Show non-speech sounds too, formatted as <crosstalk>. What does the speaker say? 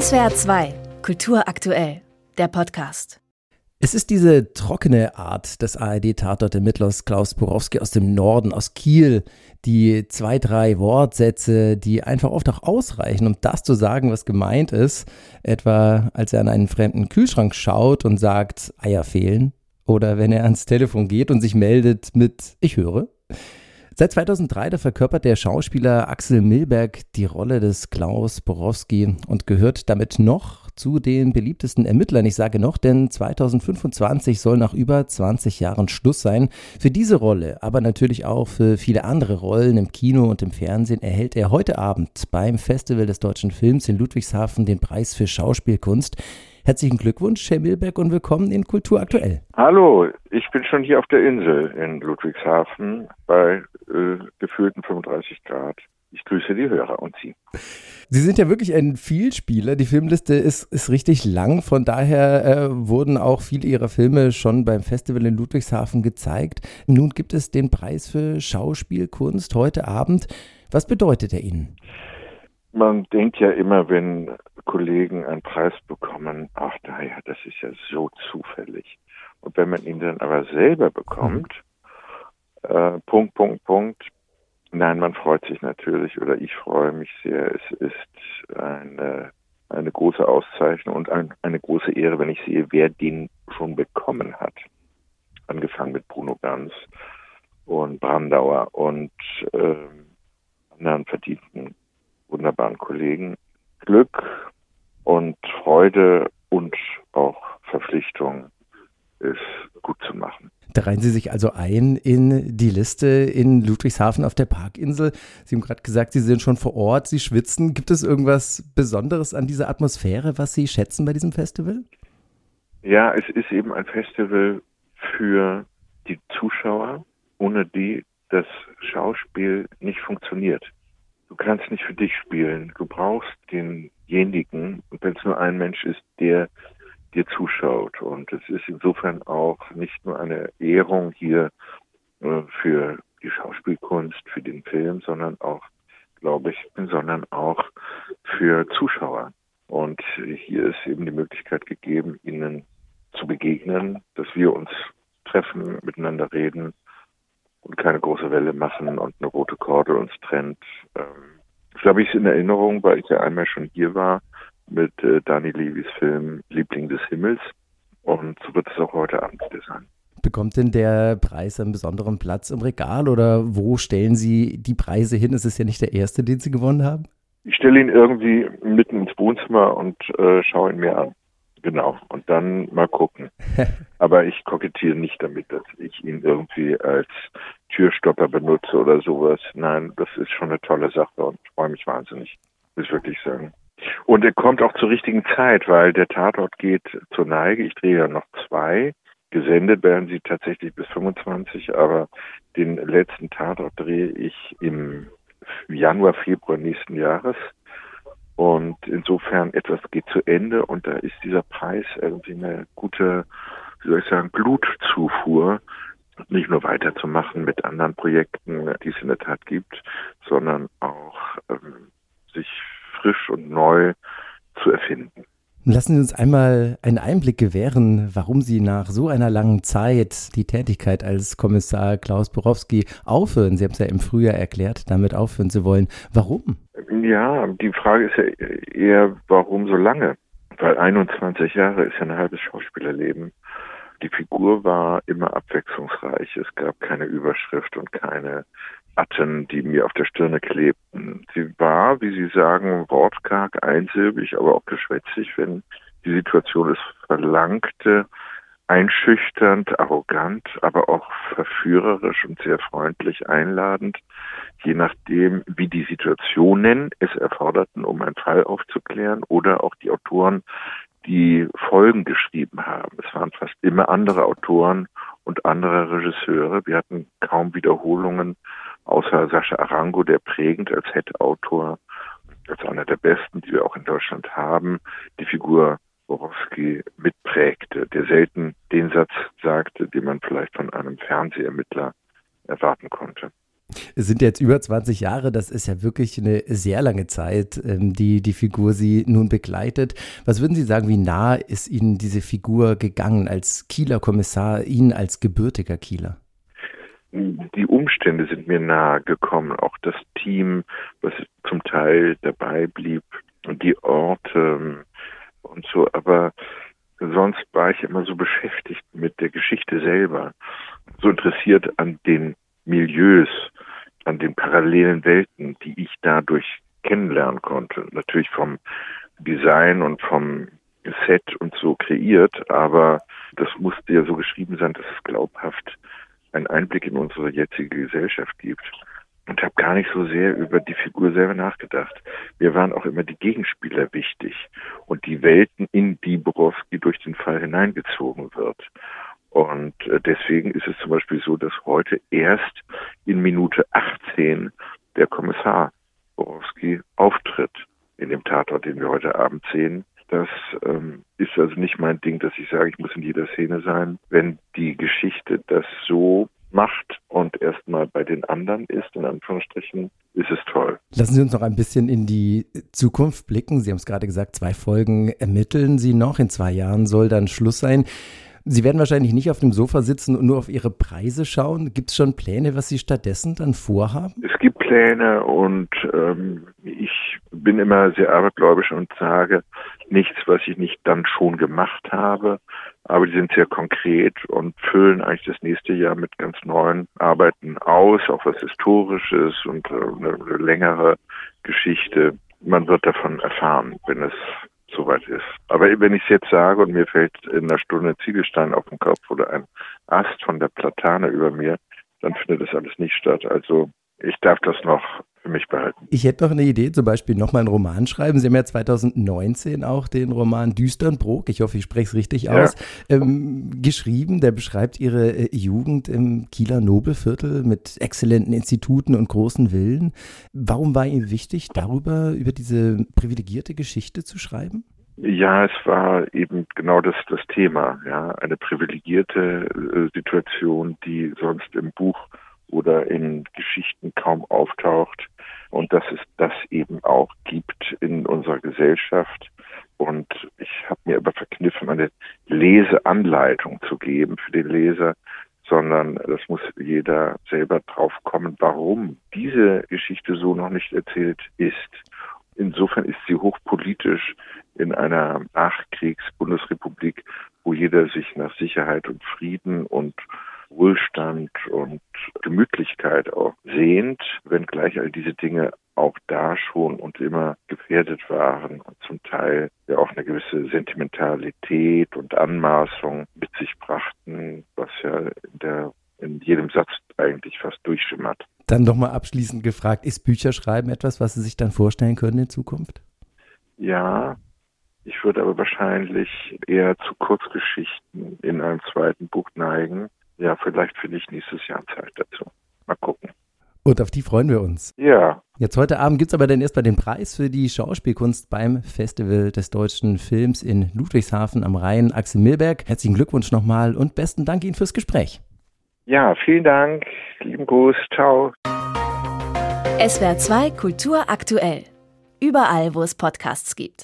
SWR 2, Kultur aktuell, der Podcast. Es ist diese trockene Art des ARD-Tatort-Ermittlers Klaus Borowski aus dem Norden, aus Kiel, die zwei, drei Wortsätze, die einfach oft auch ausreichen, um das zu sagen, was gemeint ist. Etwa, als er an einen fremden Kühlschrank schaut und sagt, Eier fehlen. Oder wenn er ans Telefon geht und sich meldet mit Ich höre. Seit 2003 da verkörpert der Schauspieler Axel Milberg die Rolle des Klaus Borowski und gehört damit noch zu den beliebtesten Ermittlern. Ich sage noch, denn 2025 soll nach über 20 Jahren Schluss sein. Für diese Rolle, aber natürlich auch für viele andere Rollen im Kino und im Fernsehen erhält er heute Abend beim Festival des deutschen Films in Ludwigshafen den Preis für Schauspielkunst. Herzlichen Glückwunsch, Herr Milberg, und willkommen in Kultur aktuell. Hallo, ich bin schon hier auf der Insel in Ludwigshafen bei äh, gefühlten 35 Grad. Ich grüße die Hörer und Sie. Sie sind ja wirklich ein Vielspieler. Die Filmliste ist, ist richtig lang. Von daher äh, wurden auch viele Ihrer Filme schon beim Festival in Ludwigshafen gezeigt. Nun gibt es den Preis für Schauspielkunst heute Abend. Was bedeutet er Ihnen? Man denkt ja immer, wenn Kollegen einen Preis bekommen, ach naja, das ist ja so zufällig. Und wenn man ihn dann aber selber bekommt, äh, Punkt, Punkt, Punkt, nein, man freut sich natürlich oder ich freue mich sehr. Es ist eine, eine große Auszeichnung und ein, eine große Ehre, wenn ich sehe, wer den schon bekommen hat. Angefangen mit Bruno Ganz und Brandauer und äh, anderen verdienten wunderbaren Kollegen. Glück und Freude und auch Verpflichtung ist gut zu machen. Da reihen Sie sich also ein in die Liste in Ludwigshafen auf der Parkinsel. Sie haben gerade gesagt, Sie sind schon vor Ort, Sie schwitzen. Gibt es irgendwas Besonderes an dieser Atmosphäre, was Sie schätzen bei diesem Festival? Ja, es ist eben ein Festival für die Zuschauer, ohne die das Schauspiel nicht funktioniert. Du kannst nicht für dich spielen. Du brauchst denjenigen, wenn es nur ein Mensch ist, der dir zuschaut. Und es ist insofern auch nicht nur eine Ehrung hier äh, für die Schauspielkunst, für den Film, sondern auch, glaube ich, sondern auch für Zuschauer. Und hier ist eben die Möglichkeit gegeben, ihnen zu begegnen, dass wir uns treffen, miteinander reden und keine große Welle machen und eine rote Korde uns trennt. Ähm, ich habe ich in Erinnerung, weil ich ja einmal schon hier war mit äh, Dani Levis Film Liebling des Himmels. Und so wird es auch heute Abend wieder sein. Bekommt denn der Preis einen besonderen Platz im Regal oder wo stellen Sie die Preise hin? Es ist ja nicht der erste, den Sie gewonnen haben. Ich stelle ihn irgendwie mitten ins Wohnzimmer und äh, schaue ihn mir an. Genau. Und dann mal gucken. <laughs> Aber ich kokettiere nicht damit, dass ich ihn irgendwie als Türstopper benutze oder sowas. Nein, das ist schon eine tolle Sache und ich freue mich wahnsinnig. Muss ich wirklich sagen. Und er kommt auch zur richtigen Zeit, weil der Tatort geht zur Neige. Ich drehe ja noch zwei. Gesendet werden sie tatsächlich bis 25, aber den letzten Tatort drehe ich im Januar, Februar nächsten Jahres. Und insofern etwas geht zu Ende und da ist dieser Preis irgendwie eine gute, wie soll ich sagen, Blutzufuhr, nicht nur weiterzumachen mit anderen Projekten, die es in der Tat gibt, sondern auch ähm, sich frisch und neu zu erfinden. Lassen Sie uns einmal einen Einblick gewähren, warum Sie nach so einer langen Zeit die Tätigkeit als Kommissar Klaus Borowski aufhören. Sie haben es ja im Frühjahr erklärt, damit aufhören zu wollen. Warum? Ja, die Frage ist ja eher, warum so lange? Weil 21 Jahre ist ja ein halbes Schauspielerleben. Die Figur war immer abwechslungsreich. Es gab keine Überschrift und keine Atten, die mir auf der Stirne klebten. Sie war, wie Sie sagen, wortkarg, einsilbig, aber auch geschwätzig, wenn die Situation es verlangte, einschüchternd, arrogant, aber auch verführerisch und sehr freundlich einladend, je nachdem, wie die Situationen es erforderten, um einen Fall aufzuklären oder auch die Autoren, die Folgen geschrieben haben. Es waren fast immer andere Autoren und andere Regisseure. Wir hatten kaum Wiederholungen, außer Sascha Arango, der prägend als Head-Autor, als einer der besten, die wir auch in Deutschland haben, die Figur Borowski mitprägte, der selten den Satz sagte, den man vielleicht von einem Fernsehermittler erwarten konnte. Es sind jetzt über 20 Jahre, das ist ja wirklich eine sehr lange Zeit, ähm, die die Figur Sie nun begleitet. Was würden Sie sagen, wie nah ist Ihnen diese Figur gegangen als Kieler Kommissar, Ihnen als gebürtiger Kieler? Die Umstände sind mir nahe gekommen, auch das Team, was zum Teil dabei blieb und die Orte und so, aber sonst war ich immer so beschäftigt mit der Geschichte selber, so interessiert an den Milieus, an den parallelen Welten, die ich dadurch kennenlernen konnte. Natürlich vom Design und vom Set und so kreiert, aber das musste ja so geschrieben sein, dass es glaubhaft einen Einblick in unsere jetzige Gesellschaft gibt. Und habe gar nicht so sehr über die Figur selber nachgedacht. Mir waren auch immer die Gegenspieler wichtig und die Welten, in die Borowski durch den Fall hineingezogen wird. Und äh, deswegen ist es zum Beispiel so, dass heute erst in Minute 18 der Kommissar Borowski auftritt in dem Tatort, den wir heute Abend sehen. Das ähm, ist also nicht mein Ding, dass ich sage, ich muss in jeder Szene sein. Wenn die Geschichte das so macht und erstmal bei den anderen ist, in Anführungsstrichen, ist es toll. Lassen Sie uns noch ein bisschen in die Zukunft blicken. Sie haben es gerade gesagt, zwei Folgen ermitteln Sie noch. In zwei Jahren soll dann Schluss sein. Sie werden wahrscheinlich nicht auf dem Sofa sitzen und nur auf Ihre Preise schauen. Gibt es schon Pläne, was Sie stattdessen dann vorhaben? Es gibt Pläne und ähm, ich bin immer sehr abergläubisch und sage nichts, was ich nicht dann schon gemacht habe. Aber die sind sehr konkret und füllen eigentlich das nächste Jahr mit ganz neuen Arbeiten aus, auch was Historisches und äh, eine, eine längere Geschichte. Man wird davon erfahren, wenn es soweit ist. Aber wenn ich es jetzt sage und mir fällt in einer Stunde ein Ziegelstein auf den Kopf oder ein Ast von der Platane über mir, dann findet das alles nicht statt. Also ich darf das noch für mich behalten. Ich hätte noch eine Idee, zum Beispiel nochmal einen Roman schreiben. Sie haben ja 2019 auch den Roman Düsternbrook, ich hoffe, ich spreche es richtig aus, ja. ähm, geschrieben. Der beschreibt Ihre äh, Jugend im Kieler Nobelviertel mit exzellenten Instituten und großen Villen. Warum war Ihnen wichtig, darüber, über diese privilegierte Geschichte zu schreiben? Ja, es war eben genau das, das Thema, ja, eine privilegierte äh, Situation, die sonst im Buch oder in Geschichten kaum auftaucht und dass es das eben auch gibt in unserer Gesellschaft. Und ich habe mir aber verkniffen, eine Leseanleitung zu geben für den Leser, sondern das muss jeder selber drauf kommen, warum diese Geschichte so noch nicht erzählt ist. Insofern ist sie hochpolitisch in einer Nachkriegs-Bundesrepublik, wo jeder sich nach Sicherheit und Frieden und Wohlstand und Gemütlichkeit auch sehnt, wenngleich all diese Dinge auch da schon und immer gefährdet waren und zum Teil ja auch eine gewisse Sentimentalität und Anmaßung mit sich brachten, was ja in, der, in jedem Satz eigentlich fast durchschimmert. Dann nochmal abschließend gefragt, ist Bücherschreiben etwas, was Sie sich dann vorstellen können in Zukunft? Ja, ich würde aber wahrscheinlich eher zu Kurzgeschichten in einem zweiten Buch neigen, ja, vielleicht finde ich nächstes Jahr Zeit dazu. Mal gucken. Und auf die freuen wir uns. Ja. Jetzt heute Abend gibt es aber dann erstmal den Preis für die Schauspielkunst beim Festival des deutschen Films in Ludwigshafen am Rhein. Axel Milberg, herzlichen Glückwunsch nochmal und besten Dank Ihnen fürs Gespräch. Ja, vielen Dank. Lieben Gruß. Ciao. SWR 2 Kultur aktuell. Überall, wo es Podcasts gibt.